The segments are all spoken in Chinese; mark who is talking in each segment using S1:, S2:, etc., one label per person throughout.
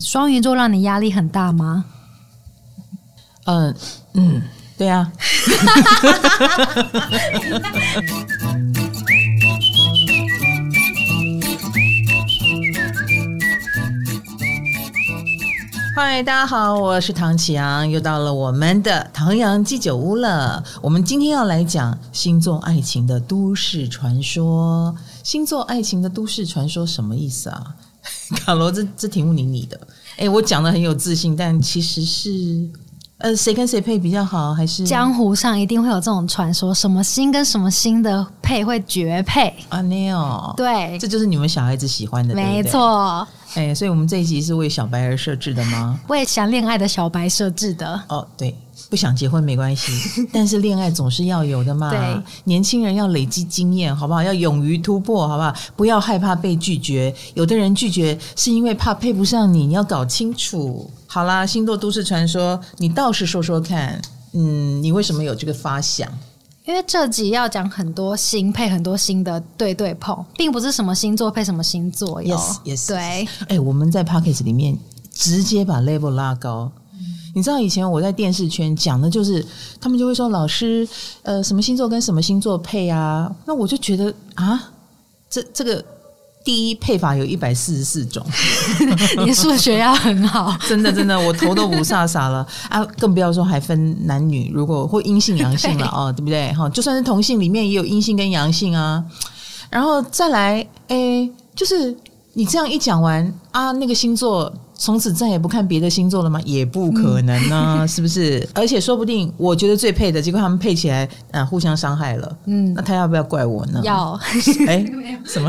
S1: 双鱼座让你压力很大吗？
S2: 嗯嗯，对啊。嗨，大家好，我是唐綺阳，又到了我们的唐阳鸡酒屋了。我们今天要来讲星座爱情的都市传说。星座爱情的都市传说什么意思啊？卡罗，这这题目你拟的。哎，我讲的很有自信，但其实是呃，谁跟谁配比较好？还是
S1: 江湖上一定会有这种传说，什么星跟什么星的配会绝配
S2: 啊？没有，
S1: 对，
S2: 这就是你们小孩子喜欢的，没错。哎，所以我们这一集是为小白而设置的吗？
S1: 为想恋爱的小白设置的。
S2: 哦，对，不想结婚没关系，但是恋爱总是要有的嘛。
S1: 对，
S2: 年轻人要累积经验，好不好？要勇于突破，好不好？不要害怕被拒绝。有的人拒绝是因为怕配不上你，你要搞清楚。好啦，星座都市传说，你倒是说说看，嗯，你为什么有这个发想？
S1: 因为这集要讲很多星配很多星的对对碰，并不是什么星座配什么星座哟。
S2: Yes, yes.
S1: 对。
S2: 哎，我们在 pocket 里面直接把 level 拉高。嗯。你知道以前我在电视圈讲的就是，他们就会说老师，呃，什么星座跟什么星座配啊？那我就觉得啊，这这个。第一配法有一百四十四种，
S1: 你数学要很好，
S2: 真的真的，我头都雾煞煞了啊！更不要说还分男女，如果或阴性阳性了 哦，对不对？哈，就算是同性里面也有阴性跟阳性啊。然后再来，诶，就是你这样一讲完啊，那个星座。从此再也不看别的星座了吗？也不可能呢、啊，嗯、是不是？而且说不定我觉得最配的，结果他们配起来，啊，互相伤害了。嗯，那他要不要怪我呢？
S1: 要。
S2: 哎，什么？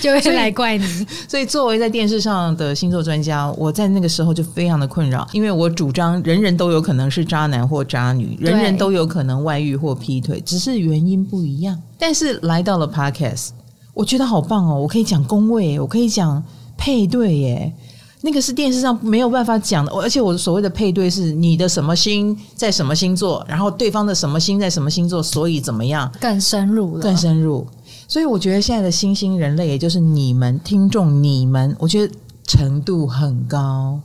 S1: 就会来怪你
S2: 所。所以作为在电视上的星座专家，我在那个时候就非常的困扰，因为我主张人人都有可能是渣男或渣女，人人都有可能外遇或劈腿，只是原因不一样。但是来到了 Podcast，我觉得好棒哦！我可以讲宫位，我可以讲配对耶。那个是电视上没有办法讲的，而且我所谓的配对是你的什么星在什么星座，然后对方的什么星在什么星座，所以怎么样
S1: 更深入了，
S2: 更深入。所以我觉得现在的新兴人类，也就是你们听众，你们我觉得程度很高。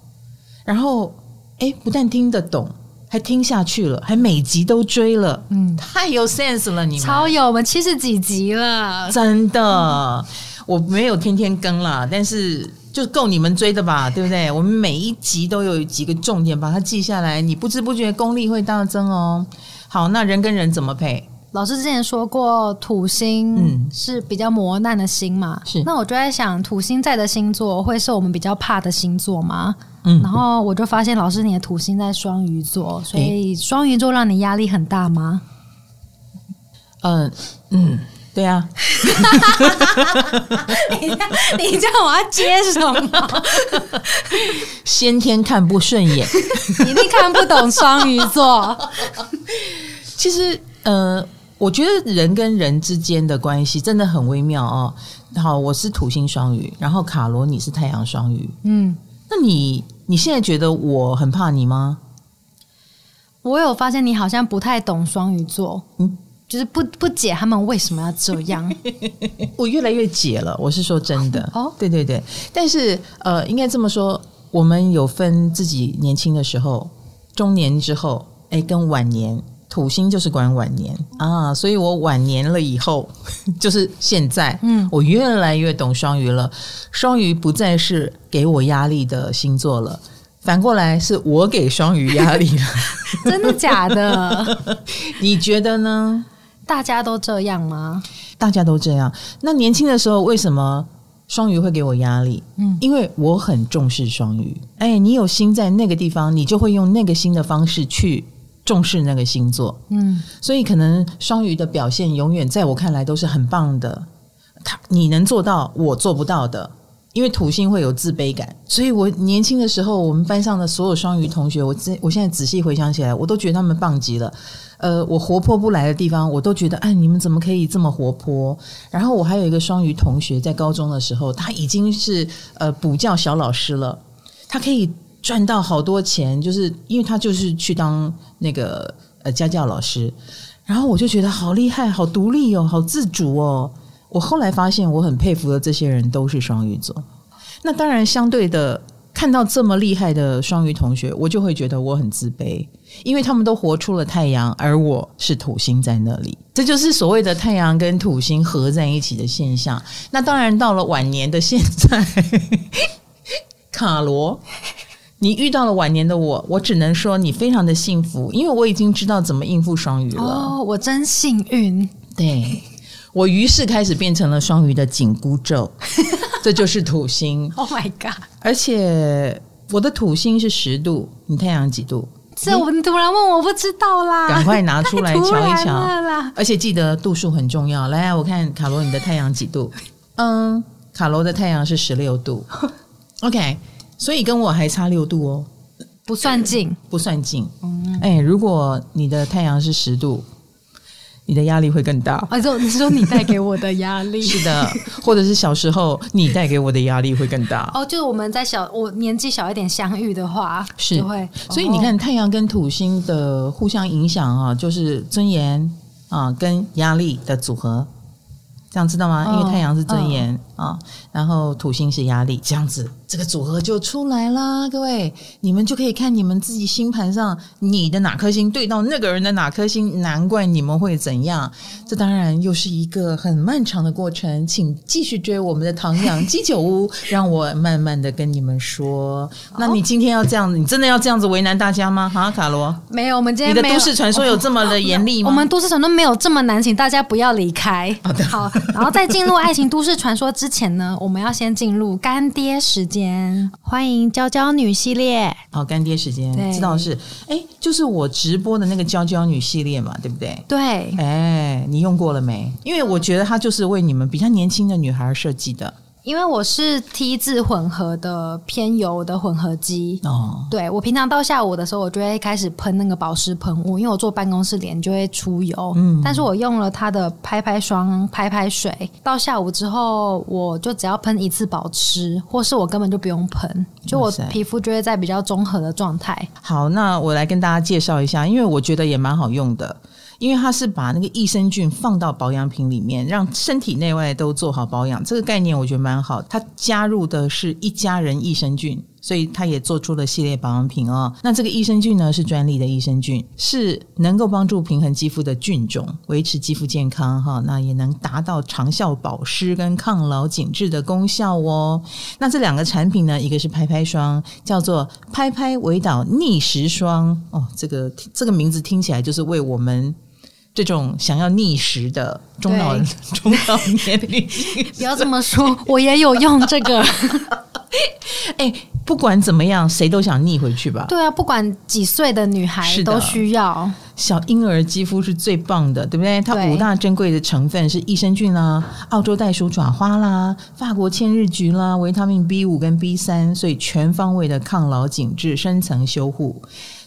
S2: 然后，哎，不但听得懂，还听下去了，还每集都追了，嗯，太有 sense 了，你们
S1: 超有，我们七十几集了，
S2: 真的，嗯、我没有天天更啦，但是。就够你们追的吧，对不对？我们每一集都有几个重点，把它记下来，你不知不觉功力会大增哦。好，那人跟人怎么配？
S1: 老师之前说过，土星嗯是比较磨难的星嘛，是。那我就在想，土星在的星座会是我们比较怕的星座吗？嗯。然后我就发现，老师你的土星在双鱼座，所以双鱼座让你压力很大吗？
S2: 嗯、呃、嗯。对呀，
S1: 你你叫我要接什么？
S2: 先天看不顺眼，
S1: 一定看不懂双鱼座。
S2: 其实，呃，我觉得人跟人之间的关系真的很微妙哦。好，我是土星双鱼，然后卡罗你是太阳双鱼，嗯，那你你现在觉得我很怕你吗？
S1: 我有发现你好像不太懂双鱼座，嗯。就是不不解他们为什么要这样，
S2: 我越来越解了。我是说真的，哦，对对对。但是呃，应该这么说，我们有分自己年轻的时候、中年之后，哎，跟晚年。土星就是管晚年啊，所以我晚年了以后，就是现在，嗯，我越来越懂双鱼了。双鱼不再是给我压力的星座了，反过来是我给双鱼压力了。
S1: 真的假的？
S2: 你觉得呢？
S1: 大家都这样吗？
S2: 大家都这样。那年轻的时候，为什么双鱼会给我压力？嗯，因为我很重视双鱼。哎，你有心在那个地方，你就会用那个心的方式去重视那个星座。嗯，所以可能双鱼的表现永远在我看来都是很棒的。他你能做到，我做不到的。因为土星会有自卑感，所以我年轻的时候，我们班上的所有双鱼同学，我这我现在仔细回想起来，我都觉得他们棒极了。呃，我活泼不来的地方，我都觉得，哎，你们怎么可以这么活泼？然后我还有一个双鱼同学，在高中的时候，他已经是呃补教小老师了，他可以赚到好多钱，就是因为他就是去当那个呃家教老师。然后我就觉得好厉害，好独立哦，好自主哦。我后来发现，我很佩服的这些人都是双鱼座。那当然，相对的，看到这么厉害的双鱼同学，我就会觉得我很自卑，因为他们都活出了太阳，而我是土星在那里。这就是所谓的太阳跟土星合在一起的现象。那当然，到了晚年的现在，卡罗，你遇到了晚年的我，我只能说你非常的幸福，因为我已经知道怎么应付双鱼了。
S1: 哦，我真幸运。
S2: 对。我于是开始变成了双鱼的紧箍咒，这就是土星。
S1: Oh my god！
S2: 而且我的土星是十度，你太阳几度？
S1: 这我突然问，我不知道啦。
S2: 赶快拿出来 瞧一瞧。而且记得度数很重要。来，我看卡罗，你的太阳几度？嗯，卡罗的太阳是十六度。OK，所以跟我还差六度哦，
S1: 不算近，
S2: 不算近。嗯，哎，如果你的太阳是十度。你的压力会更大。
S1: 啊，就你说你带给我的压力
S2: 是的，或者是小时候你带给我的压力会更大。
S1: 哦，就是我们在小我年纪小一点相遇的话，
S2: 是会。所以你看，太阳跟土星的互相影响啊，就是尊严啊跟压力的组合。这样知道吗？因为太阳是尊严啊，然后土星是压力，这样子这个组合就出来啦。各位，你们就可以看你们自己星盘上你的哪颗星对到那个人的哪颗星，难怪你们会怎样。这当然又是一个很漫长的过程，请继续追我们的唐阳鸡酒屋，让我慢慢的跟你们说。那你今天要这样子，你真的要这样子为难大家吗？哈，卡罗，
S1: 没有，我们今天
S2: 你的都市传说有这么的严厉吗？
S1: 我们都市传说没有这么难，请大家不要离开。好的，好。然后在进入爱情都市传说之前呢，我们要先进入干爹时间，欢迎娇娇女系列。
S2: 好，干爹时间，知道是哎，就是我直播的那个娇娇女系列嘛，对不对？
S1: 对，
S2: 哎，你用过了没？因为我觉得它就是为你们比较年轻的女孩设计的。
S1: 因为我是 T 字混合的偏油的混合肌哦，对，我平常到下午的时候，我就会开始喷那个保湿喷雾，因为我坐办公室脸就会出油。嗯，但是我用了它的拍拍霜、拍拍水，到下午之后，我就只要喷一次保湿，或是我根本就不用喷，就我皮肤就会在比较综合的状态。
S2: 好，那我来跟大家介绍一下，因为我觉得也蛮好用的。因为它是把那个益生菌放到保养品里面，让身体内外都做好保养，这个概念我觉得蛮好。它加入的是一家人益生菌，所以它也做出了系列保养品哦。那这个益生菌呢，是专利的益生菌，是能够帮助平衡肌肤的菌种，维持肌肤健康哈。那也能达到长效保湿跟抗老紧致的功效哦。那这两个产品呢，一个是拍拍霜，叫做拍拍维岛逆时霜哦。这个这个名字听起来就是为我们。这种想要逆时的中老 中老年龄，
S1: 不要这么说，我也有用这个。
S2: 哎，不管怎么样，谁都想逆回去吧？
S1: 对啊，不管几岁的女孩都需要。
S2: 小婴儿肌肤是最棒的，对不对？它五大珍贵的成分是益生菌啦、澳洲袋鼠爪花啦、法国千日菊啦、维他命 B 五跟 B 三，所以全方位的抗老紧致、深层修护，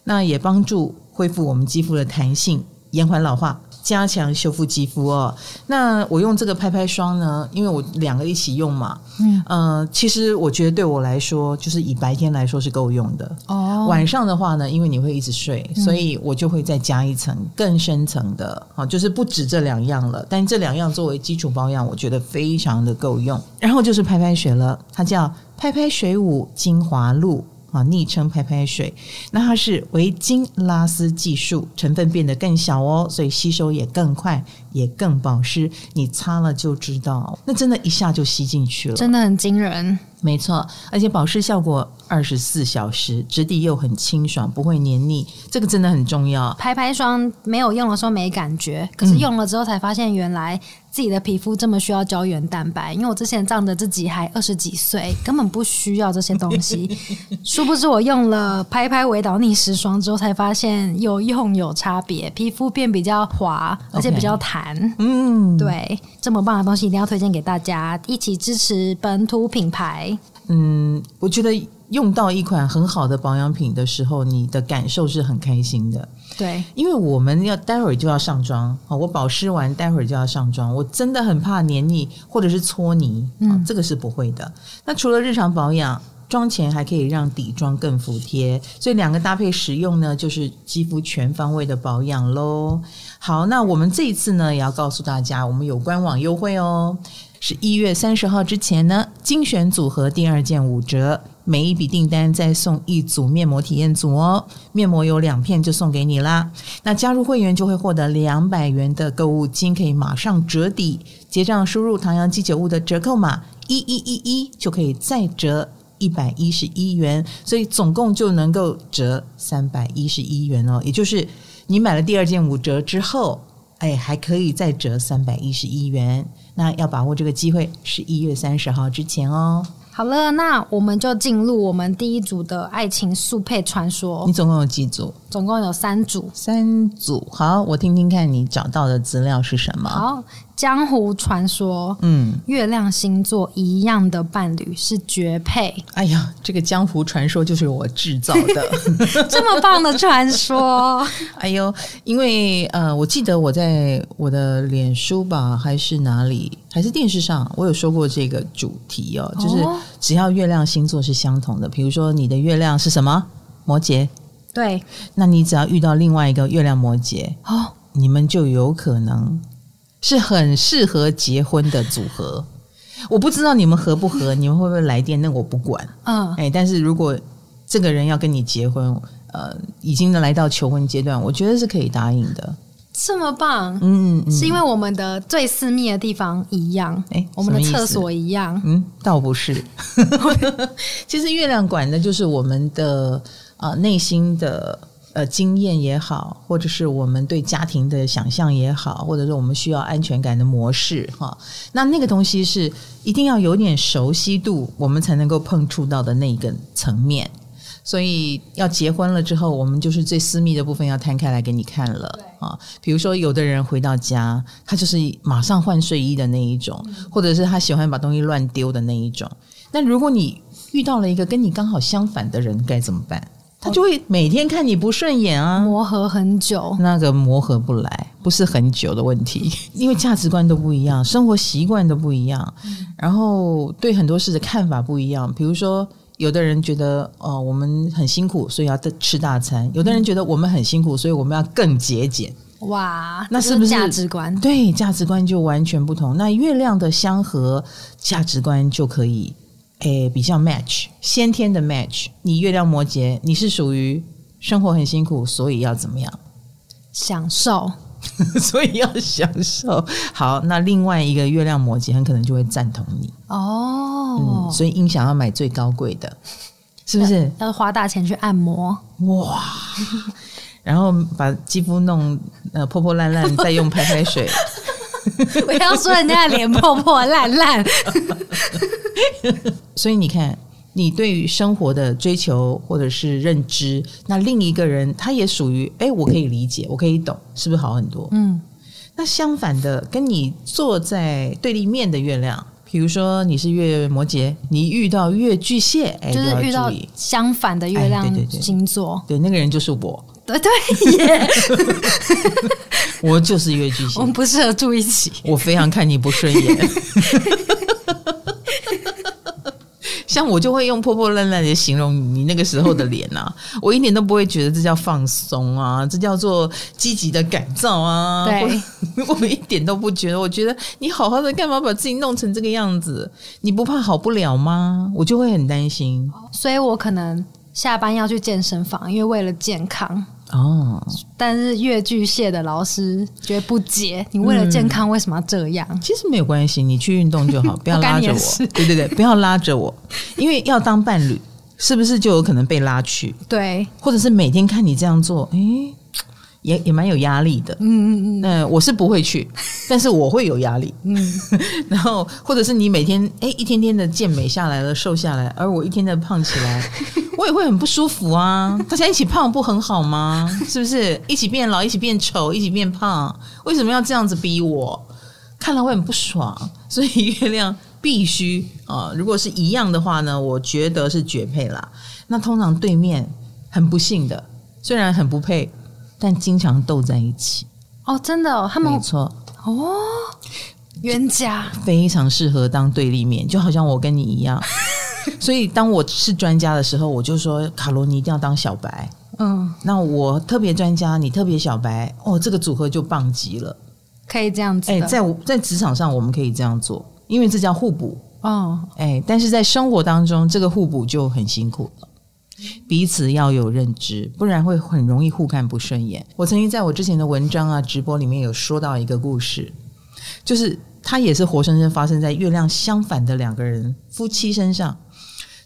S2: 那也帮助恢复我们肌肤的弹性。延缓老化，加强修复肌肤哦。那我用这个拍拍霜呢，因为我两个一起用嘛。嗯，呃，其实我觉得对我来说，就是以白天来说是够用的。哦，晚上的话呢，因为你会一直睡，所以我就会再加一层更深层的，啊，就是不止这两样了。但这两样作为基础保养，我觉得非常的够用。然后就是拍拍水了，它叫拍拍水舞精华露。啊，昵称拍拍水，那它是维金拉丝技术，成分变得更小哦，所以吸收也更快，也更保湿。你擦了就知道，那真的一下就吸进去了，
S1: 真的很惊人。
S2: 没错，而且保湿效果二十四小时，质地又很清爽，不会黏腻，这个真的很重要。
S1: 拍拍霜没有用的时候没感觉，可是用了之后才发现，原来自己的皮肤这么需要胶原蛋白。因为我之前仗着自己还二十几岁，根本不需要这些东西。殊不知我用了拍拍维导逆时霜之后，才发现有用有差别，皮肤变比较滑，而且比较弹。Okay. 嗯，对，这么棒的东西一定要推荐给大家，一起支持本土品牌。
S2: 嗯，我觉得用到一款很好的保养品的时候，你的感受是很开心的。
S1: 对，
S2: 因为我们要待会儿就要上妆，我保湿完待会儿就要上妆，我真的很怕黏腻或者是搓泥，嗯，这个是不会的。那除了日常保养，妆前还可以让底妆更服帖，所以两个搭配使用呢，就是肌肤全方位的保养喽。好，那我们这一次呢，也要告诉大家，我们有官网优惠哦。是一月三十号之前呢，精选组合第二件五折，每一笔订单再送一组面膜体验组哦，面膜有两片就送给你啦。那加入会员就会获得两百元的购物金，可以马上折抵。结账输入唐阳鸡酒屋的折扣码一一一一，就可以再折一百一十一元，所以总共就能够折三百一十一元哦。也就是你买了第二件五折之后，哎，还可以再折三百一十一元。那要把握这个机会，是一月三十号之前哦。
S1: 好了，那我们就进入我们第一组的爱情速配传说。
S2: 你总共有几组？
S1: 总共有三组。
S2: 三组，好，我听听看你找到的资料是什么？
S1: 好。江湖传说，嗯，月亮星座一样的伴侣是绝配。
S2: 哎呀，这个江湖传说就是我制造的，
S1: 这么棒的传说。
S2: 哎呦，因为呃，我记得我在我的脸书吧，还是哪里，还是电视上，我有说过这个主题哦，就是只要月亮星座是相同的，比如说你的月亮是什么？摩羯，
S1: 对，
S2: 那你只要遇到另外一个月亮摩羯，哦，你们就有可能。是很适合结婚的组合，我不知道你们合不合，你们会不会来电？那我不管。嗯，哎，但是如果这个人要跟你结婚，呃，已经来到求婚阶段，我觉得是可以答应的。
S1: 这么棒，嗯，嗯，是因为我们的最私密的地方一样，哎，我们的厕所一样，
S2: 嗯，倒不是。其实月亮管的就是我们的啊、呃、内心的。呃，经验也好，或者是我们对家庭的想象也好，或者是我们需要安全感的模式哈，那那个东西是一定要有点熟悉度，我们才能够碰触到的那个层面。所以要结婚了之后，我们就是最私密的部分要摊开来给你看了啊。比如说，有的人回到家，他就是马上换睡衣的那一种，或者是他喜欢把东西乱丢的那一种。那如果你遇到了一个跟你刚好相反的人，该怎么办？他就会每天看你不顺眼啊，
S1: 磨合很久，
S2: 那个磨合不来，不是很久的问题，因为价值观都不一样，生活习惯都不一样，然后对很多事的看法不一样。比如说，有的人觉得哦，我们很辛苦，所以要吃大餐；有的人觉得我们很辛苦，所以我们要更节俭。
S1: 哇，那是不是价值观？
S2: 对，价值观就完全不同。那月亮的相合，价值观就可以。诶，比较 match，先天的 match。你月亮摩羯，你是属于生活很辛苦，所以要怎么样？
S1: 享受，
S2: 所以要享受。好，那另外一个月亮摩羯很可能就会赞同你哦。嗯，所以音响要买最高贵的，是不是？
S1: 要花大钱去按摩哇，
S2: 然后把肌肤弄呃破破烂烂，再用拍拍水。
S1: 我要说人家的脸破破烂烂。
S2: 所以你看，你对于生活的追求或者是认知，那另一个人他也属于，哎，我可以理解，我可以懂，是不是好很多？嗯。那相反的，跟你坐在对立面的月亮，比如说你是月摩羯，你遇到月巨蟹，哎，
S1: 就是遇到相反的月亮星座，
S2: 哎、对，对，对，对，对，那个人就是我。
S1: 对对 耶，
S2: 我就是月巨蟹，
S1: 我们不适合住一起。
S2: 我非常看你不顺眼。像我就会用破破烂烂的形容你那个时候的脸啊，我一点都不会觉得这叫放松啊，这叫做积极的改造啊。对，我，我一点都不觉得，我觉得你好好的干嘛把自己弄成这个样子？你不怕好不了吗？我就会很担心，
S1: 所以我可能下班要去健身房，因为为了健康。哦，但是越巨蟹的老师觉得不解，你为了健康为什么要这样？
S2: 嗯，其实没有关系，你去运动就好，不要拉着我。对对对，不要拉着我，因为要当伴侣，是不是就有可能被拉去？
S1: 对，
S2: 或者是每天看你这样做，诶。也也蛮有压力的，嗯嗯嗯，那我是不会去，但是我会有压力，嗯，然后或者是你每天哎一天天的健美下来了，瘦下来，而我一天天胖起来，我也会很不舒服啊。大家一起胖不很好吗？是不是？一起变老，一起变丑，一起变胖，为什么要这样子逼我？看了会很不爽，所以月亮必须啊，如果是一样的话呢，我觉得是绝配啦。那通常对面很不幸的，虽然很不配。但经常斗在一起
S1: 哦，真的，哦，他们
S2: 没错
S1: 哦，冤家
S2: 非常适合当对立面，就好像我跟你一样。所以当我是专家的时候，我就说卡罗，你一定要当小白。嗯，那我特别专家，你特别小白，哦，这个组合就棒极了。
S1: 可以这样子，哎，
S2: 在在职场上我们可以这样做，因为这叫互补。哦，哎，但是在生活当中，这个互补就很辛苦了。彼此要有认知，不然会很容易互看不顺眼。我曾经在我之前的文章啊、直播里面有说到一个故事，就是它也是活生生发生在月亮相反的两个人夫妻身上。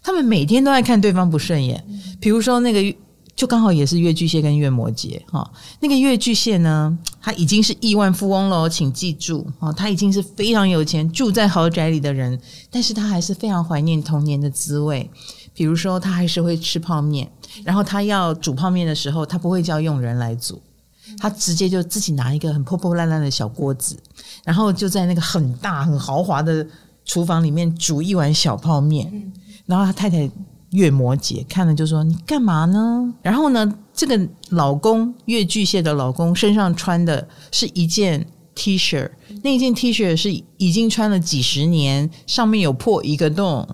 S2: 他们每天都在看对方不顺眼，比如说那个就刚好也是月巨蟹跟月摩羯哈，那个月巨蟹呢，他已经是亿万富翁了，请记住啊，他已经是非常有钱，住在豪宅里的人，但是他还是非常怀念童年的滋味。比如说，他还是会吃泡面，然后他要煮泡面的时候，他不会叫佣人来煮，他直接就自己拿一个很破破烂烂的小锅子，然后就在那个很大很豪华的厨房里面煮一碗小泡面。然后他太太月摩羯看了就说：“你干嘛呢？”然后呢，这个老公月巨蟹的老公身上穿的是一件 T 恤，那件 T 恤是已经穿了几十年，上面有破一个洞。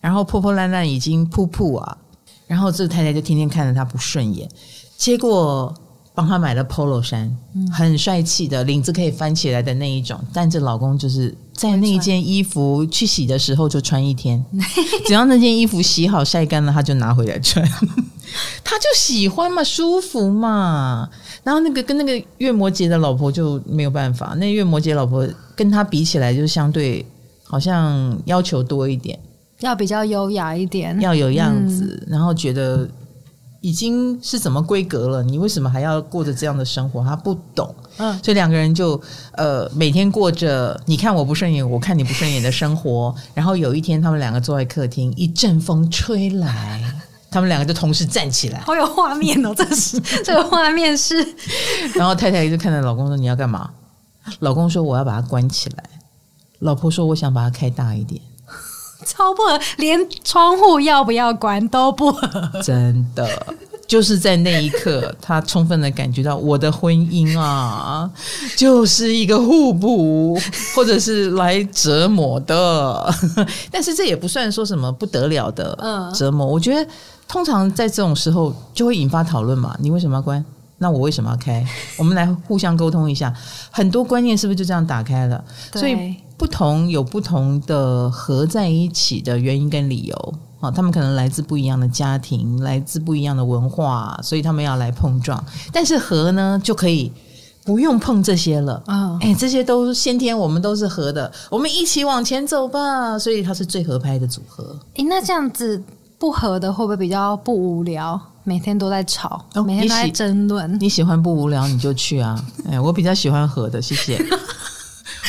S2: 然后破破烂烂已经破破啊，然后这个太太就天天看着他不顺眼，结果帮他买了 Polo 衫，很帅气的领子可以翻起来的那一种，但这老公就是在那一件衣服去洗的时候就穿一天，只要那件衣服洗好晒干了，他就拿回来穿，他就喜欢嘛，舒服嘛。然后那个跟那个月摩羯的老婆就没有办法，那月摩羯老婆跟他比起来，就相对好像要求多一点。
S1: 要比较优雅一点，
S2: 要有样子，嗯、然后觉得已经是怎么规格了，你为什么还要过着这样的生活？他不懂，嗯，所以两个人就呃每天过着你看我不顺眼，我看你不顺眼的生活。然后有一天，他们两个坐在客厅，一阵风吹来，他们两个就同时站起来，
S1: 好有画面哦！这是 这个画面是，
S2: 然后太太就看着老公说：“你要干嘛？”老公说：“我要把它关起来。”老婆说：“我想把它开大一点。”
S1: 超不合，连窗户要不要关都不合。
S2: 真的，就是在那一刻，他充分的感觉到我的婚姻啊，就是一个互补，或者是来折磨的。但是这也不算说什么不得了的折磨。我觉得通常在这种时候就会引发讨论嘛。你为什么要关？那我为什么要开？我们来互相沟通一下。很多观念是不是就这样打开了？所以。不同有不同的合在一起的原因跟理由啊，他们可能来自不一样的家庭，来自不一样的文化，所以他们要来碰撞。但是合呢，就可以不用碰这些了啊！哎，这些都先天我们都是合的，我们一起往前走吧。所以它是最合拍的组合。哎，
S1: 那这样子不合的会不会比较不无聊？每天都在吵，哦、每天都在争论。
S2: 你喜欢不无聊你就去啊！哎，我比较喜欢合的，谢谢。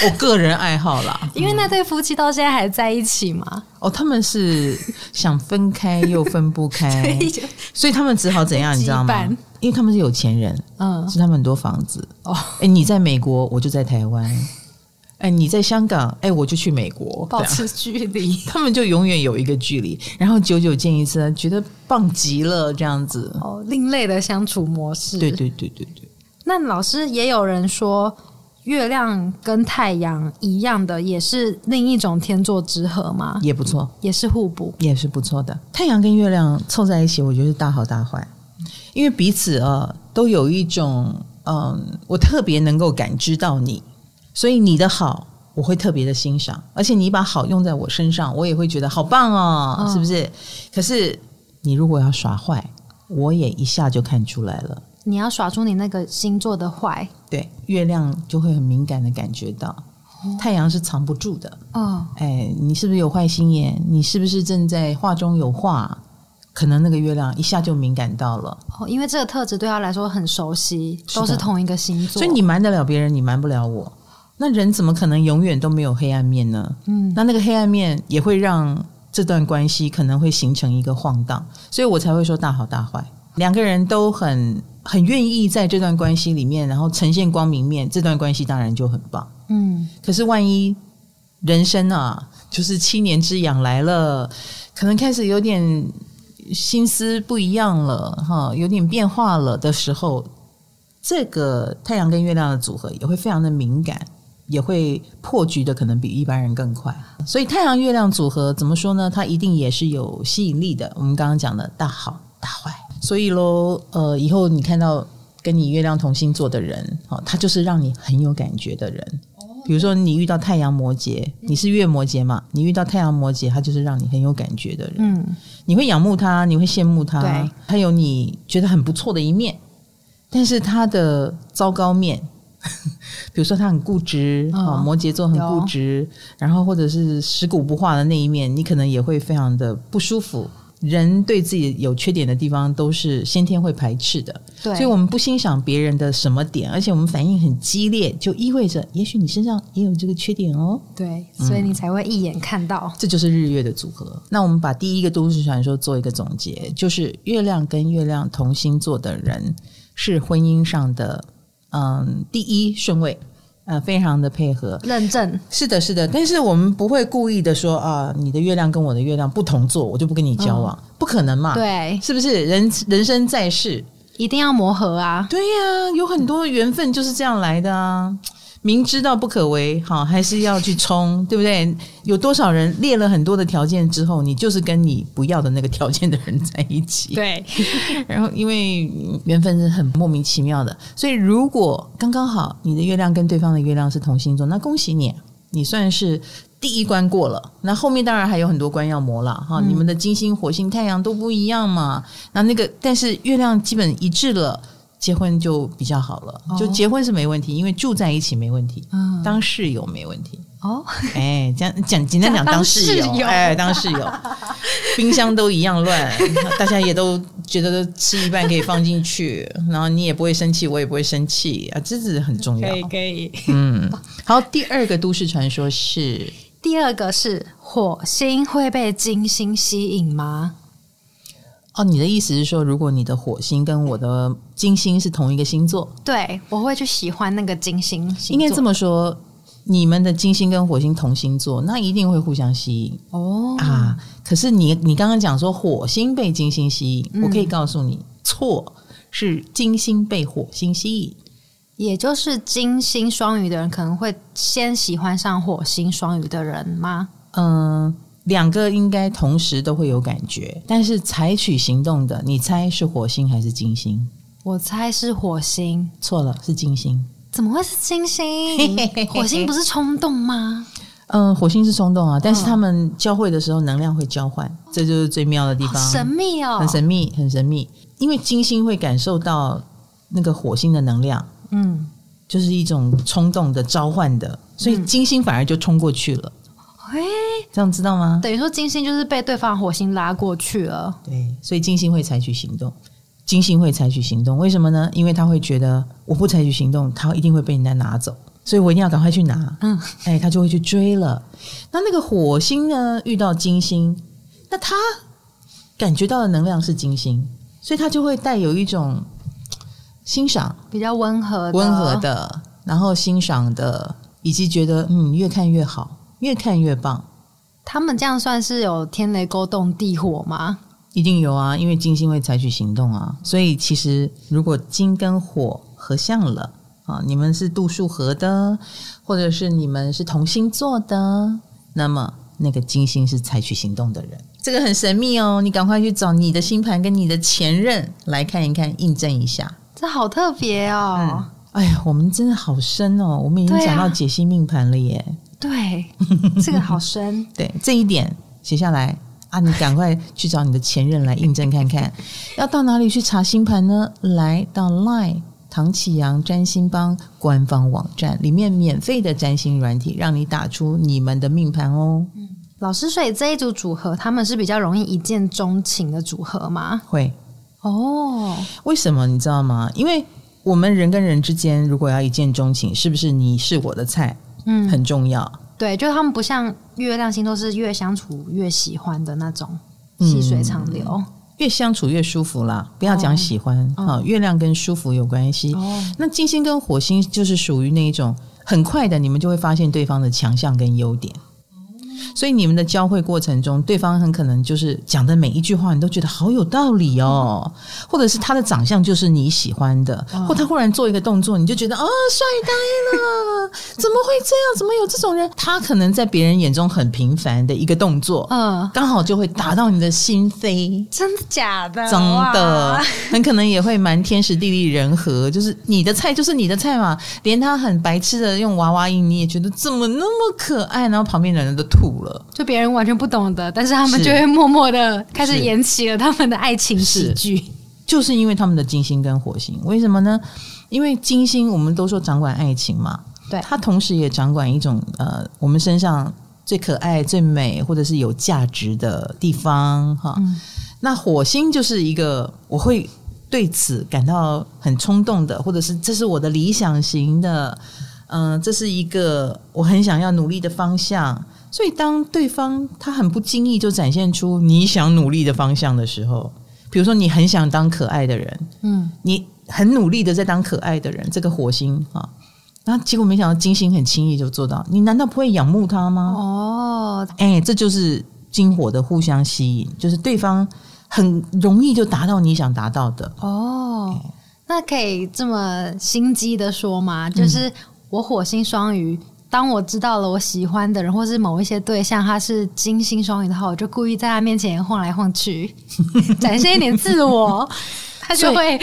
S2: 我个人爱好啦，
S1: 因为那对夫妻到现在还在一起嘛。
S2: 哦，他们是想分开又分不开，所以他们只好怎样，你知道吗？因为他们是有钱人，嗯，是他们很多房子。哦，哎，你在美国，我就在台湾。哎，你在香港，哎，我就去美国，
S1: 保持距离。
S2: 他们就永远有一个距离，然后久久见一次，觉得棒极了，这样子。
S1: 哦，另类的相处模式。
S2: 对对对对对。
S1: 那老师也有人说。月亮跟太阳一样的，也是另一种天作之合吗？
S2: 也不错，
S1: 也是互补，
S2: 也是不错的。太阳跟月亮凑在一起，我觉得是大好大坏，因为彼此啊都有一种嗯，我特别能够感知到你，所以你的好我会特别的欣赏，而且你把好用在我身上，我也会觉得好棒哦，哦，是不是？可是你如果要耍坏，我也一下就看出来了。
S1: 你要耍出你那个星座的坏，
S2: 对，月亮就会很敏感的感觉到，哦、太阳是藏不住的。哦，哎，你是不是有坏心眼？你是不是正在话中有话？可能那个月亮一下就敏感到了。
S1: 哦，因为这个特质对他来说很熟悉，都是同一个星座，
S2: 所以你瞒得了别人，你瞒不了我。那人怎么可能永远都没有黑暗面呢？嗯，那那个黑暗面也会让这段关系可能会形成一个晃荡，所以我才会说大好大坏。两个人都很很愿意在这段关系里面，然后呈现光明面，这段关系当然就很棒。嗯，可是万一人生啊，就是七年之痒来了，可能开始有点心思不一样了，哈，有点变化了的时候，这个太阳跟月亮的组合也会非常的敏感，也会破局的可能比一般人更快。所以太阳月亮组合怎么说呢？它一定也是有吸引力的。我们刚刚讲的大好大坏。所以喽，呃，以后你看到跟你月亮同星座的人，哦，他就是让你很有感觉的人。哦，比如说你遇到太阳摩羯，你是月摩羯嘛？你遇到太阳摩羯，他就是让你很有感觉的人。嗯，你会仰慕他，你会羡慕他，对，他有你觉得很不错的一面，但是他的糟糕面，比如说他很固执啊，摩羯座很固执，然后或者是食古不化的那一面，你可能也会非常的不舒服。人对自己有缺点的地方都是先天会排斥的，对，所以我们不欣赏别人的什么点，而且我们反应很激烈，就意味着也许你身上也有这个缺点哦。
S1: 对，所以你才会一眼看到。
S2: 嗯，这就是日月的组合。那我们把第一个都市传说做一个总结，就是月亮跟月亮同星座的人是婚姻上的嗯第一顺位。呃，非常的配合，
S1: 认证
S2: 是的，是的，但是我们不会故意的说啊，你的月亮跟我的月亮不同座，我就不跟你交往，嗯、不可能嘛？
S1: 对，
S2: 是不是？人人生在世，
S1: 一定要磨合啊！
S2: 对呀、啊，有很多缘分就是这样来的啊。明知道不可为，好，还是要去冲，对不对？有多少人列了很多的条件之后，你就是跟你不要的那个条件的人在一起？
S1: 对。
S2: 然后，因为缘分是很莫名其妙的，所以如果刚刚好你的月亮跟对方的月亮是同星座，那恭喜你，你算是第一关过了。那后面当然还有很多关要磨了哈。嗯、你们的金星、火星、太阳都不一样嘛。那那个，但是月亮基本一致了。结婚就比较好了，就结婚是没问题，因为住在一起没问题，嗯，当室友没问题。哦，哎，这样讲简单讲，当室友，哎，当室友，冰箱都一样乱，大家也都觉得吃一半可以放进去，然后你也不会生气，我也不会生气啊，这是很重要。
S1: 可以，可以。
S2: 嗯，好，第二个都市传说是，
S1: 第二个是火星会被金星吸引吗？
S2: 哦，你的意思是说，如果你的火星跟我的金星是同一个星座，
S1: 对，我会去喜欢那个金星。
S2: 应该这么说，你们的金星跟火星同星座，那一定会互相吸引哦啊！可是你你刚刚讲说火星被金星吸引，嗯、我可以告诉你，错，是金星被火星吸引，
S1: 也就是金星双鱼的人可能会先喜欢上火星双鱼的人吗？
S2: 嗯。两个应该同时都会有感觉，但是采取行动的，你猜是火星还是金星？
S1: 我猜是火星。
S2: 错了，是金星。
S1: 怎么会是金星？火星不是冲动吗？
S2: 嗯，火星是冲动啊，但是他们交汇的时候能量会交换，嗯、这就是最妙的地方。
S1: 神秘哦，
S2: 很神秘，很神秘。因为金星会感受到那个火星的能量，嗯，就是一种冲动的召唤的，所以金星反而就冲过去了。
S1: 哎，
S2: 这样知道吗？
S1: 等于说金星就是被对方火星拉过去了。
S2: 对，所以金星会采取行动，金星会采取行动。为什么呢？因为他会觉得我不采取行动，他一定会被人家拿走，所以我一定要赶快去拿。嗯，哎，他就会去追了。那那个火星呢？遇到金星，那他感觉到的能量是金星，所以他就会带有一种欣赏，
S1: 比较温和、
S2: 温和的，然后欣赏的，以及觉得嗯，越看越好。越看越棒，
S1: 他们这样算是有天雷勾动地火吗？
S2: 一定有啊，因为金星会采取行动啊。所以其实如果金跟火合相了啊，你们是度数合的，或者是你们是同星座的，那么那个金星是采取行动的人。这个很神秘哦，你赶快去找你的星盘跟你的前任来看一看，印证一下。
S1: 这好特别哦。
S2: 嗯，哎呀，我们真的好深哦，我们已经讲到解析命盘了耶。
S1: 对，这个 好深。
S2: 对，这一点写下来啊，你赶快去找你的前任来印证看看。要到哪里去查星盘呢？来到 Line 唐启阳占星帮官方网站里面免费的占星软体，让你打出你们的命盘哦。
S1: 嗯，老师，所以这一组组合他们是比较容易一见钟情的组合吗？
S2: 会
S1: 哦。
S2: 为什么你知道吗？因为我们人跟人之间如果要一见钟情，是不是你是我的菜？嗯，很重要。
S1: 对，就他们不像月亮星，座是越相处越喜欢的那种，细水长流。嗯，
S2: 越相处越舒服啦。不要讲喜欢啊，哦，月亮跟舒服有关系。哦，那金星跟火星就是属于那一种很快的，你们就会发现对方的强项跟优点。所以你们的交汇过程中，对方很可能就是讲的每一句话，你都觉得好有道理哦，或者是他的长相就是你喜欢的，或他忽然做一个动作，你就觉得哦，帅呆了，怎么会这样？怎么有这种人？他可能在别人眼中很平凡的一个动作，嗯，刚好就会打到你的心扉。
S1: 真的假的？
S2: 真的，很 可能也会蛮天时地利人和，就是你的菜就是你的菜嘛，连他很白痴的用娃娃音，你也觉得怎么那么可爱，然后旁边的人都吐了。
S1: 就别人完全不懂的，但是他们就会默默的开始演起了他们的爱情喜剧。
S2: 就是因为他们的金星跟火星，为什么呢？因为金星我们都说掌管爱情嘛，
S1: 对，
S2: 它同时也掌管一种呃，我们身上最可爱、最美或者是有价值的地方哈。嗯、那火星就是一个我会对此感到很冲动的，或者是这是我的理想型的，嗯、呃，这是一个我很想要努力的方向。所以，当对方他很不经意就展现出你想努力的方向的时候，比如说你很想当可爱的人，嗯，你很努力的在当可爱的人，这个火星啊，那结果没想到金星很轻易就做到，你难道不会仰慕他吗？哦，哎，这就是金火的互相吸引，就是对方很容易就达到你想达到的。
S1: 哦，哎，那可以这么心机的说吗？就是我火星双鱼。当我知道了我喜欢的人，或是某一些对象，他是金星双鱼的话，我就故意在他面前晃来晃去，展现一点自我，他就会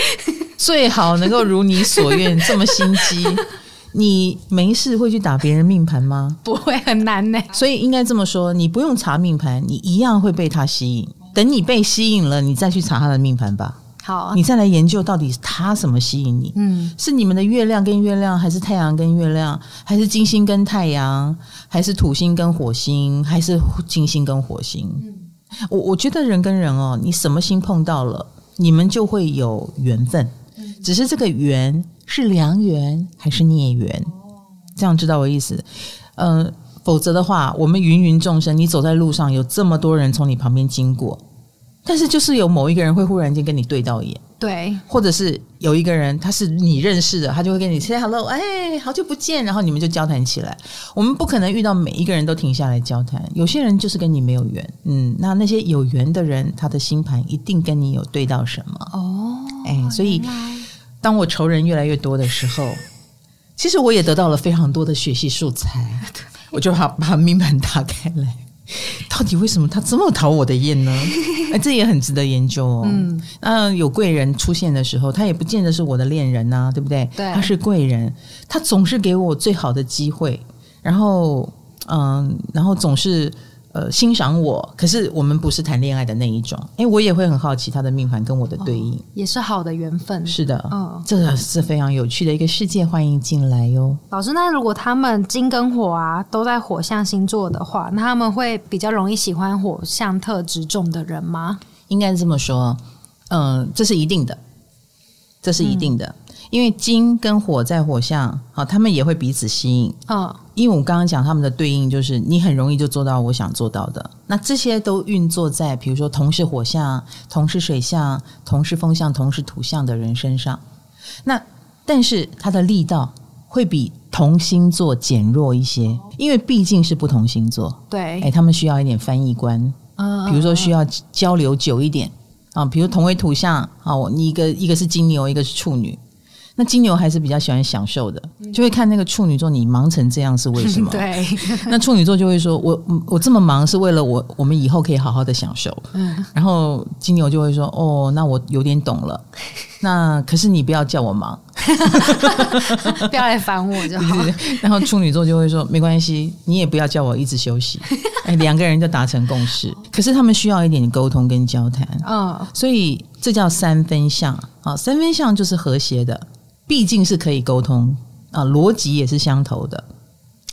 S2: 最好能够如你所愿，这么心机。你没事会去打别人命盘吗？
S1: 不会，很难呢。
S2: 所以应该这么说，你不用查命盘，你一样会被他吸引。等你被吸引了，你再去查他的命盘吧。
S1: 好，
S2: 你再来研究到底是他什么吸引你？嗯，是你们的月亮跟月亮，还是太阳跟月亮，还是金星跟太阳，还是土星跟火星，还是金星跟火星？嗯，我我觉得人跟人哦，你什么星碰到了，你们就会有缘分，只是这个缘是良缘还是孽缘？这样知道我意思？嗯，呃，否则的话，我们芸芸众生，你走在路上，有这么多人从你旁边经过。但是就是有某一个人会忽然间跟你对到眼，
S1: 对，
S2: 或者是有一个人他是你认识的，他就会跟你 say hello，哎，好久不见，然后你们就交谈起来。我们不可能遇到每一个人都停下来交谈，有些人就是跟你没有缘，嗯，那那些有缘的人，他的星盘一定跟你有对到什么。哦，哎，所以当我仇人越来越多的时候，其实我也得到了非常多的学习素材，我就把把命盘打开来。到底为什么他这么讨我的厌呢？哎，这也很值得研究哦。嗯，那有贵人出现的时候，他也不见得是我的恋人呐，对不对？
S1: 对，
S2: 他是贵人，他总是给我最好的机会，然后，嗯，然后总是。呃，欣赏我，可是我们不是谈恋爱的那一种。哎，我也会很好奇他的命盘跟我的对应，哦、
S1: 也是好的缘分。
S2: 是的，嗯、哦，这是非常有趣的一个世界，欢迎进来哟。
S1: 老师，那如果他们金跟火啊都在火象星座的话，那他们会比较容易喜欢火象特质重的人吗？
S2: 应该这么说，嗯、呃，这是一定的，这是一定的。嗯因为金跟火在火象，好，他们也会彼此吸引。啊，因为我刚刚讲他们的对应，就是你很容易就做到我想做到的。那这些都运作在，比如说同是火象、同是水象、同是风象、同是土象的人身上。那但是它的力道会比同星座减弱一些，因为毕竟是不同星座。
S1: 对，
S2: 哎，他们需要一点翻译官。嗯，比如说需要交流久一点啊，比如同为土象，好，你一个一个是金牛，一个是处女。那金牛还是比较喜欢享受的，就会看那个处女座，你忙成这样是为什么？
S1: 对，
S2: 那处女座就会说：“我我这么忙是为了我，我们以后可以好好的享受。”嗯，然后金牛就会说：“哦，那我有点懂了。那可是你不要叫我忙，
S1: 不要来烦我就好。”
S2: 然后处女座就会说：“没关系，你也不要叫我一直休息。”哎，两个人就达成共识。可是他们需要一点沟通跟交谈啊，所以这叫三分相。好，三分相就是和谐的。毕竟是可以沟通啊，逻辑也是相投的。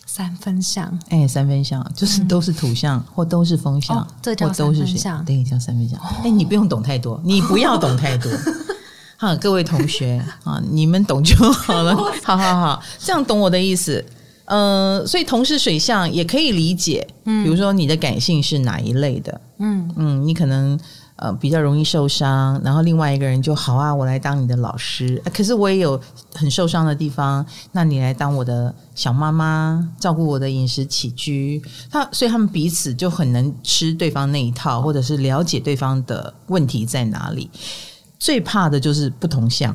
S1: 三分相，
S2: 哎、欸，三分相就是都是土象、嗯、或都是风象，哦、
S1: 这叫三分相，
S2: 对，叫三分相。哎、你不用懂太多，你不要懂太多。哈，各位同学啊，你们懂就好了。好好好，这样懂我的意思。呃，所以同是水象也可以理解。嗯，比如说你的感性是哪一类的？嗯嗯，你可能。呃比较容易受伤，然后另外一个人就好啊，我来当你的老师。可是我也有很受伤的地方，那你来当我的小妈妈，照顾我的饮食起居。他所以他们彼此就很能吃对方那一套，或者是了解对方的问题在哪里。最怕的就是不同项。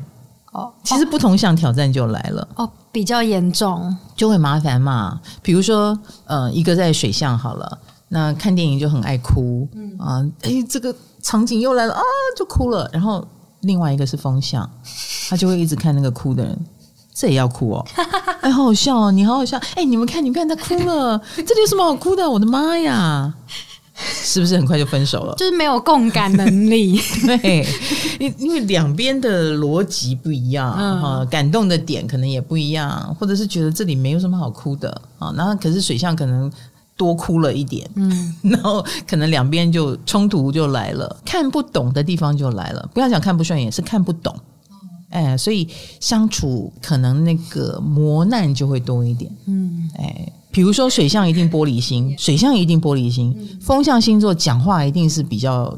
S2: 哦，其实不同项挑战就来了
S1: 哦，比较严重
S2: 就会麻烦嘛。比如说，呃，一个在水象好了，那看电影就很爱哭，嗯啊，哎，这个场景又来了啊，就哭了。然后另外一个是风向，他就会一直看那个哭的人，这也要哭哦，哎，好好笑哦，你好好笑，哎，你们看，你们看他哭了，这里有什么好哭的？我的妈呀！是不是很快就分手了？
S1: 就是没有共感能力，
S2: 对，因因为两边的逻辑不一样，嗯、啊，感动的点可能也不一样，或者是觉得这里没有什么好哭的啊，然后可是水象可能多哭了一点，嗯，然后可能两边就冲突就来了，看不懂的地方就来了，不要讲看不顺眼，是看不懂，哎，所以相处可能那个磨难就会多一点，嗯，哎。比如说水象一定玻璃心，水象一定玻璃心，风象星座讲话一定是比较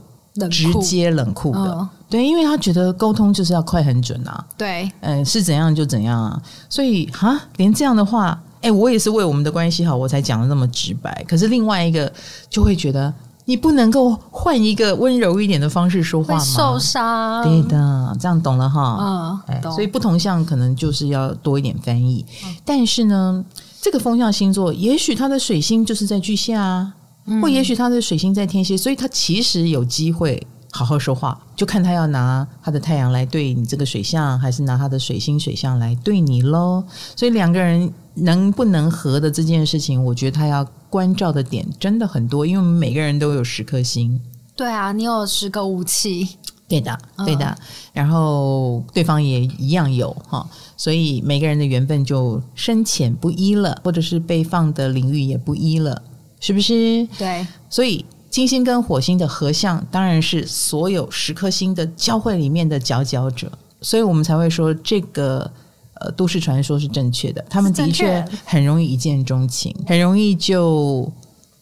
S2: 直接冷酷的，哦、对，因为他觉得沟通就是要快很准啊，
S1: 对，
S2: 嗯，是怎样就怎样啊，所以哈，连这样的话，哎，我也是为我们的关系好，我才讲的那么直白，可是另外一个就会觉得你不能够换一个温柔一点的方式说话吗？
S1: 受伤，
S2: 对的，这样懂了哈，嗯，哎，所以不同向可能就是要多一点翻译，嗯、但是呢。这个风象星座，也许他的水星就是在巨蟹啊，嗯、或也许他的水星在天蝎，所以他其实有机会好好说话，就看他要拿他的太阳来对你这个水象，还是拿他的水星水象来对你喽。所以两个人能不能合的这件事情，我觉得他要关照的点真的很多，因为我们每个人都有十颗星。
S1: 对啊，你有十个武器。
S2: 对的，对的，然后对方也一样有哈，所以每个人的缘分就深浅不一了，或者是被放的领域也不一了，是不是？
S1: 对，
S2: 所以金星跟火星的合相，当然是所有十颗星的交汇里面的佼佼者，所以我们才会说这个呃都市传说是正确的，他们的确很容易一见钟情，很容易就。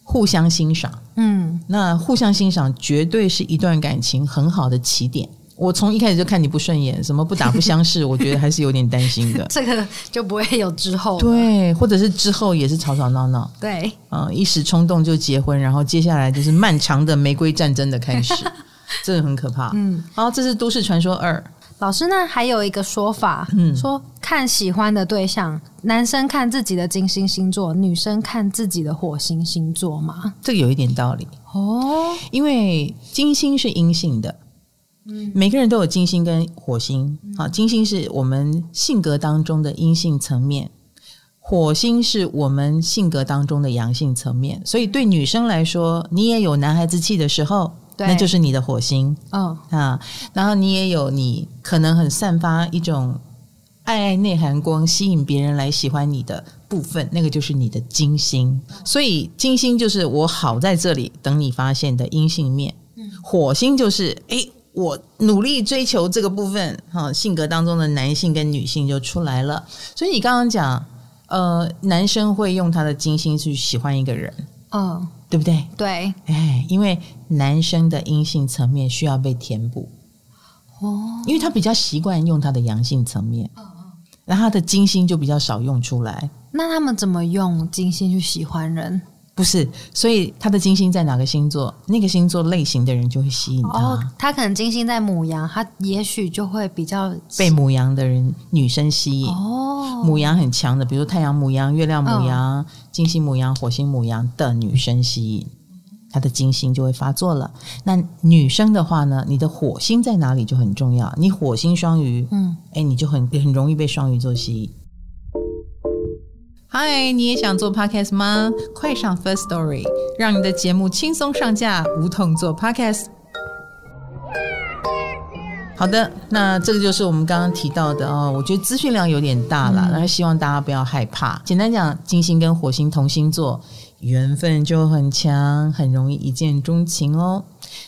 S2: 互相欣赏，嗯，那互相欣赏绝对是一段感情很好的起点。我从一开始就看你不顺眼，什么不打不相识，我觉得还是有点担心的。
S1: 这个就不会有之后，
S2: 对，或者是之后也是吵吵闹闹，
S1: 对，
S2: 嗯，一时冲动就结婚，然后接下来就是漫长的玫瑰战争的开始，这个很可怕。嗯，好，这是都市传说二。
S1: 老师呢，还有一个说法，嗯，说看喜欢的对象，男生看自己的金星星座，女生看自己的火星星座嘛，
S2: 这个有一点道理哦。因为金星是阴性的，嗯，每个人都有金星跟火星啊。金星是我们性格当中的阴性层面，火星是我们性格当中的阳性层面。所以对女生来说，你也有男孩子气的时候。那就是你的火星，嗯、哦、啊，然后你也有你可能很散发一种爱爱内涵光，吸引别人来喜欢你的部分，那个就是你的金星。所以金星就是我好在这里等你发现的阴性面，嗯、火星就是哎，我努力追求这个部分，哈、啊，性格当中的男性跟女性就出来了。所以你刚刚讲，呃，男生会用他的金星去喜欢一个人，嗯、哦。对不对？
S1: 对，
S2: 哎，因为男生的阴性层面需要被填补，哦，因为他比较习惯用他的阳性层面，嗯嗯，然后他的金星就比较少用出来。
S1: 那他们怎么用金星去喜欢人？
S2: 不是，所以他的金星在哪个星座，那个星座类型的人就会吸引他。哦，
S1: 他可能金星在母羊，他也许就会比较
S2: 被母羊的人女生吸引。哦，母羊很强的，比如太阳母羊、月亮母羊、哦、金星母羊、火星母羊的女生吸引，他的金星就会发作了。那女生的话呢，你的火星在哪里就很重要。你火星双鱼，嗯，哎，你就很很容易被双鱼座吸引。嗨，你也想做 podcast 吗？快上 First Story，让你的节目轻松上架，无痛做 podcast。好的，那这个就是我们刚刚提到的哦。我觉得资讯量有点大了，然后希望大家不要害怕。简单讲，金星跟火星同星座，缘分就很强，很容易一见钟情哦。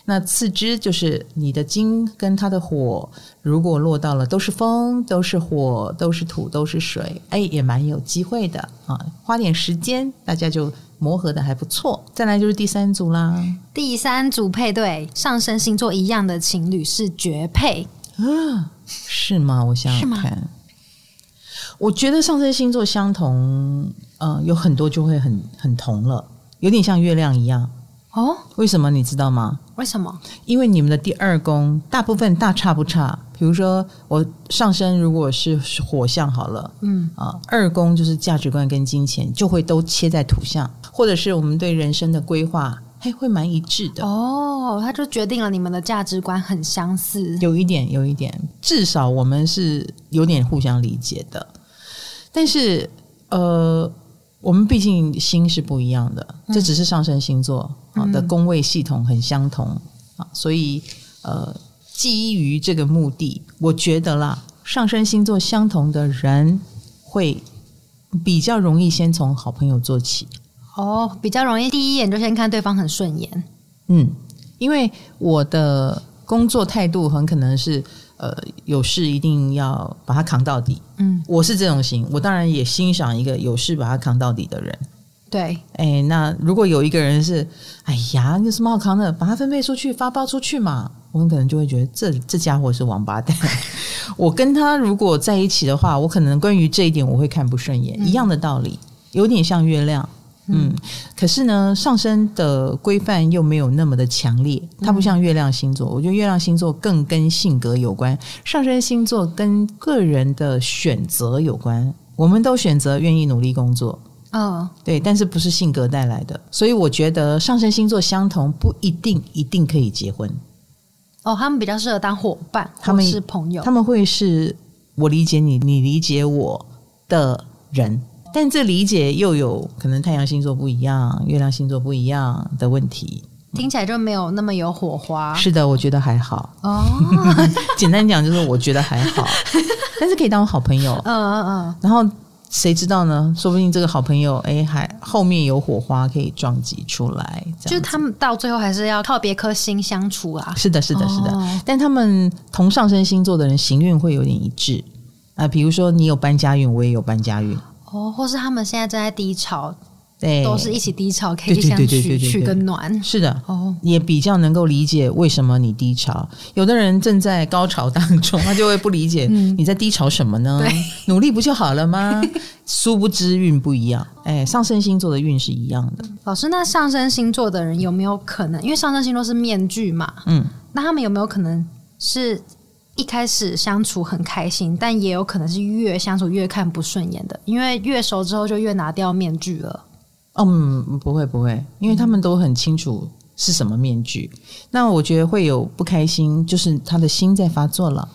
S2: 那次之就是你的金跟他的火，如果落到了都是风，都是火，都是土，都是水，哎，也蛮有机会的啊。花点时间，大家就磨合的还不错。再来就是第三组啦，
S1: 第三组配对上升星座一样的情侣是绝配
S2: 啊？是吗？我想想看，我觉得上升星座相同，嗯、呃，有很多就会很很同了，有点像月亮一样。哦，为什么你知道吗？
S1: 为什么？
S2: 因为你们的第二宫大部分大差不差。比如说，我上升如果是火象好了，嗯啊，二宫就是价值观跟金钱就会都切在土象，或者是我们对人生的规划，还会蛮一致的。
S1: 哦，它就决定了你们的价值观很相似，
S2: 有一点，有一点，至少我们是有点互相理解的。但是，呃。我们毕竟星是不一样的，这只是上升星座啊的工位系统很相同啊，所以呃，基于这个目的，我觉得啦，上升星座相同的人会比较容易先从好朋友做起。
S1: 哦，比较容易第一眼就先看对方很顺眼。
S2: 嗯，因为我的工作态度很可能是。呃，有事一定要把它扛到底。嗯，我是这种型，我当然也欣赏一个有事把它扛到底的人。
S1: 对，
S2: 哎，那如果有一个人是，哎呀，有什么好扛的？把它分配出去，发包出去嘛。我们可能就会觉得这这家伙是王八蛋。我跟他如果在一起的话，我可能关于这一点我会看不顺眼。嗯，一样的道理，有点像月亮。嗯，可是呢，上升的规范又没有那么的强烈，它不像月亮星座。我觉得月亮星座更跟性格有关，上升星座跟个人的选择有关。我们都选择愿意努力工作，嗯，对，但是不是性格带来的。所以我觉得上升星座相同不一定一定可以结婚。
S1: 哦，他们比较适合当伙伴，他们是朋友，
S2: 他们会是我理解你，你理解我的人。但这理解又有可能太阳星座不一样，月亮星座不一样的问题，
S1: 听起来就没有那么有火花。
S2: 是的，我觉得还好。哦，简单讲就是我觉得还好，但是可以当我好朋友。嗯嗯嗯。然后谁知道呢？说不定这个好朋友哎，还后面有火花可以撞击出来。
S1: 就是他们到最后还是要靠别颗星相处啊。
S2: 是的，是的，是的。哦，但他们同上升星座的人行运会有点一致啊，呃，比如说你有搬家运，我也有搬家运。
S1: 哦，或是他们现在正在低潮，对，都是一起低潮，可以相取取个暖。
S2: 是的，哦，也比较能够理解为什么你低潮。有的人正在高潮当中，他就会不理解 你在低潮什么呢？对，努力不就好了吗？殊不知运不一样。哎，上升星座的运是一样的。
S1: 老师，那上升星座的人有没有可能？因为上升星座是面具嘛，嗯，那他们有没有可能是？一开始相处很开心，但也有可能是越相处越看不顺眼的，因为越熟之后就越拿掉面具了。
S2: 嗯，不会不会，因为他们都很清楚是什么面具。嗯、那我觉得会有不开心，就是他的心在发作了。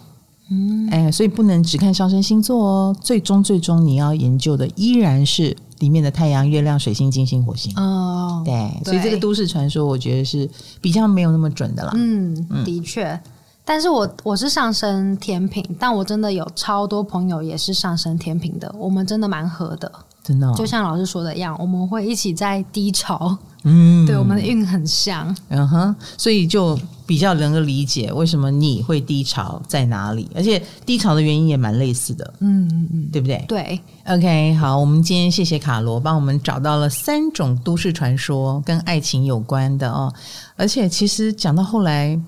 S2: 嗯，哎，所以不能只看上升星座哦，最终最终你要研究的依然是里面的太阳、月亮、水星、金星、火星。哦，对，所以这个都市传说，我觉得是比较没有那么准的啦。
S1: 嗯，嗯的确。但是我我是上升天秤，但我真的有超多朋友也是上升天秤的，我们真的蛮合的，
S2: 真的、哦。
S1: 就像老师说的一样，我们会一起在低潮，嗯，对，我们的运很像，
S2: 嗯哼，所以就比较能够理解为什么你会低潮在哪里，而且低潮的原因也蛮类似的，嗯嗯嗯，对不对？
S1: 对
S2: ，OK，好，我们今天谢谢卡罗帮我们找到了三种都市传说跟爱情有关的哦，而且其实讲到后来。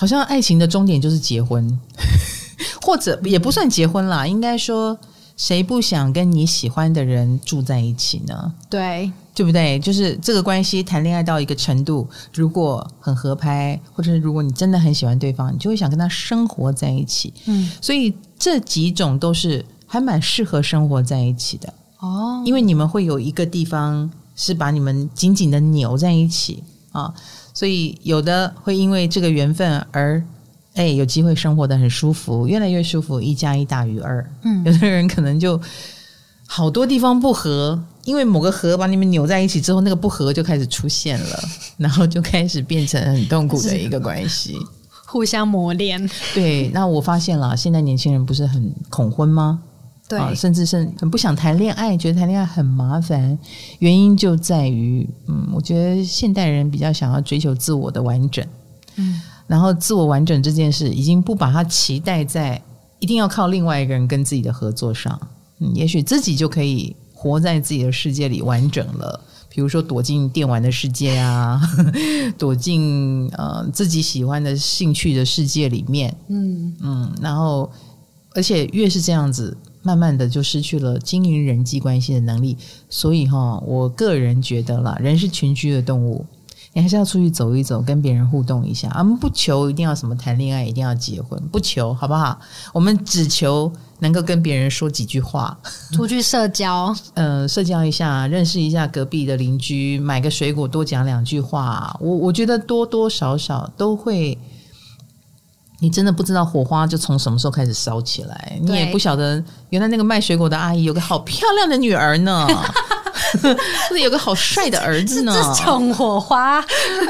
S2: 好像爱情的终点就是结婚，或者也不算结婚啦。应该说，谁不想跟你喜欢的人住在一起呢？
S1: 对，
S2: 对不对？就是这个关系谈恋爱到一个程度，如果很合拍，或者是如果你真的很喜欢对方，你就会想跟他生活在一起。嗯，所以这几种都是还蛮适合生活在一起的哦，因为你们会有一个地方是把你们紧紧的扭在一起啊。所以有的会因为这个缘分而，哎，有机会生活的很舒服，越来越舒服，一加一大于二。嗯，有的人可能就好多地方不合，因为某个合把你们扭在一起之后，那个不合就开始出现了，然后就开始变成很痛苦的一个关系，
S1: 互相磨练。
S2: 对，那我发现了，现在年轻人不是很恐婚吗？
S1: 对、
S2: 啊，甚至是很不想谈恋爱，觉得谈恋爱很麻烦。原因就在于，嗯，我觉得现代人比较想要追求自我的完整，嗯，然后自我完整这件事，已经不把它期待在一定要靠另外一个人跟自己的合作上。嗯，也许自己就可以活在自己的世界里完整了，比如说躲进电玩的世界啊，躲进呃自己喜欢的兴趣的世界里面，嗯嗯，然后而且越是这样子，慢慢的就失去了经营人际关系的能力。所以哈，我个人觉得啦，人是群居的动物。你还是要出去走一走，跟别人互动一下。我们不求一定要什么谈恋爱，一定要结婚，不求，好不好？我们只求能够跟别人说几句话，
S1: 出去社交，
S2: 呃，社交一下，认识一下隔壁的邻居，买个水果，多讲两句话。我我觉得多多少少都会，你真的不知道火花就从什么时候开始烧起来，你也不晓得原来那个卖水果的阿姨有个好漂亮的女儿呢。是有个好帅的儿子呢，
S1: 这种火花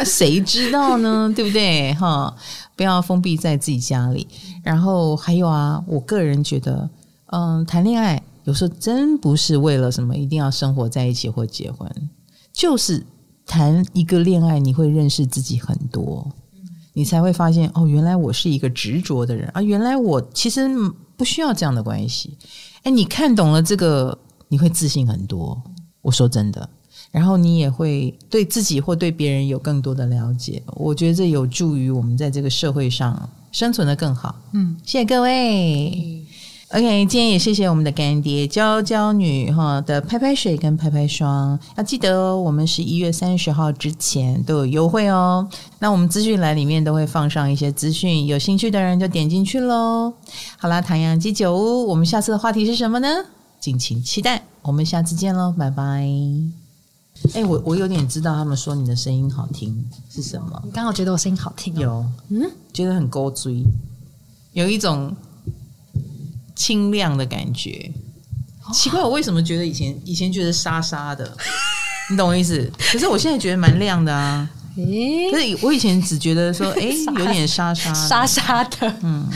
S2: 谁知道呢？对不对？哈，不要封闭在自己家里。然后还有啊，我个人觉得，嗯，谈恋爱有时候真不是为了什么一定要生活在一起或结婚，就是谈一个恋爱，你会认识自己很多，你才会发现哦，原来我是一个执着的人啊，原来我其实不需要这样的关系。哎，你看懂了这个，你会自信很多。我说真的，然后你也会对自己或对别人有更多的了解。我觉得这有助于我们在这个社会上生存的更好。嗯，谢谢各位。嗯、OK，今天也谢谢我们的干爹娇娇女哈的拍拍水跟拍拍霜，要记得哦，我们十一月三十号之前都有优惠哦。那我们资讯栏里面都会放上一些资讯，有兴趣的人就点进去喽。好啦，唐阳鸡酒屋，我们下次的话题是什么呢？敬请期待。我们下次见喽，拜拜。哎、欸，我我有点知道他们说你的声音好听是什么？
S1: 你刚好觉得我声音好听、哦？
S2: 有，嗯，觉得很勾追，有一种清亮的感觉。哦、奇怪，我为什么觉得以前以前觉得沙沙的？你懂我意思？可是我现在觉得蛮亮的啊。诶、欸，可是我以前只觉得说，哎、欸，有点沙沙
S1: 沙沙的，嗯。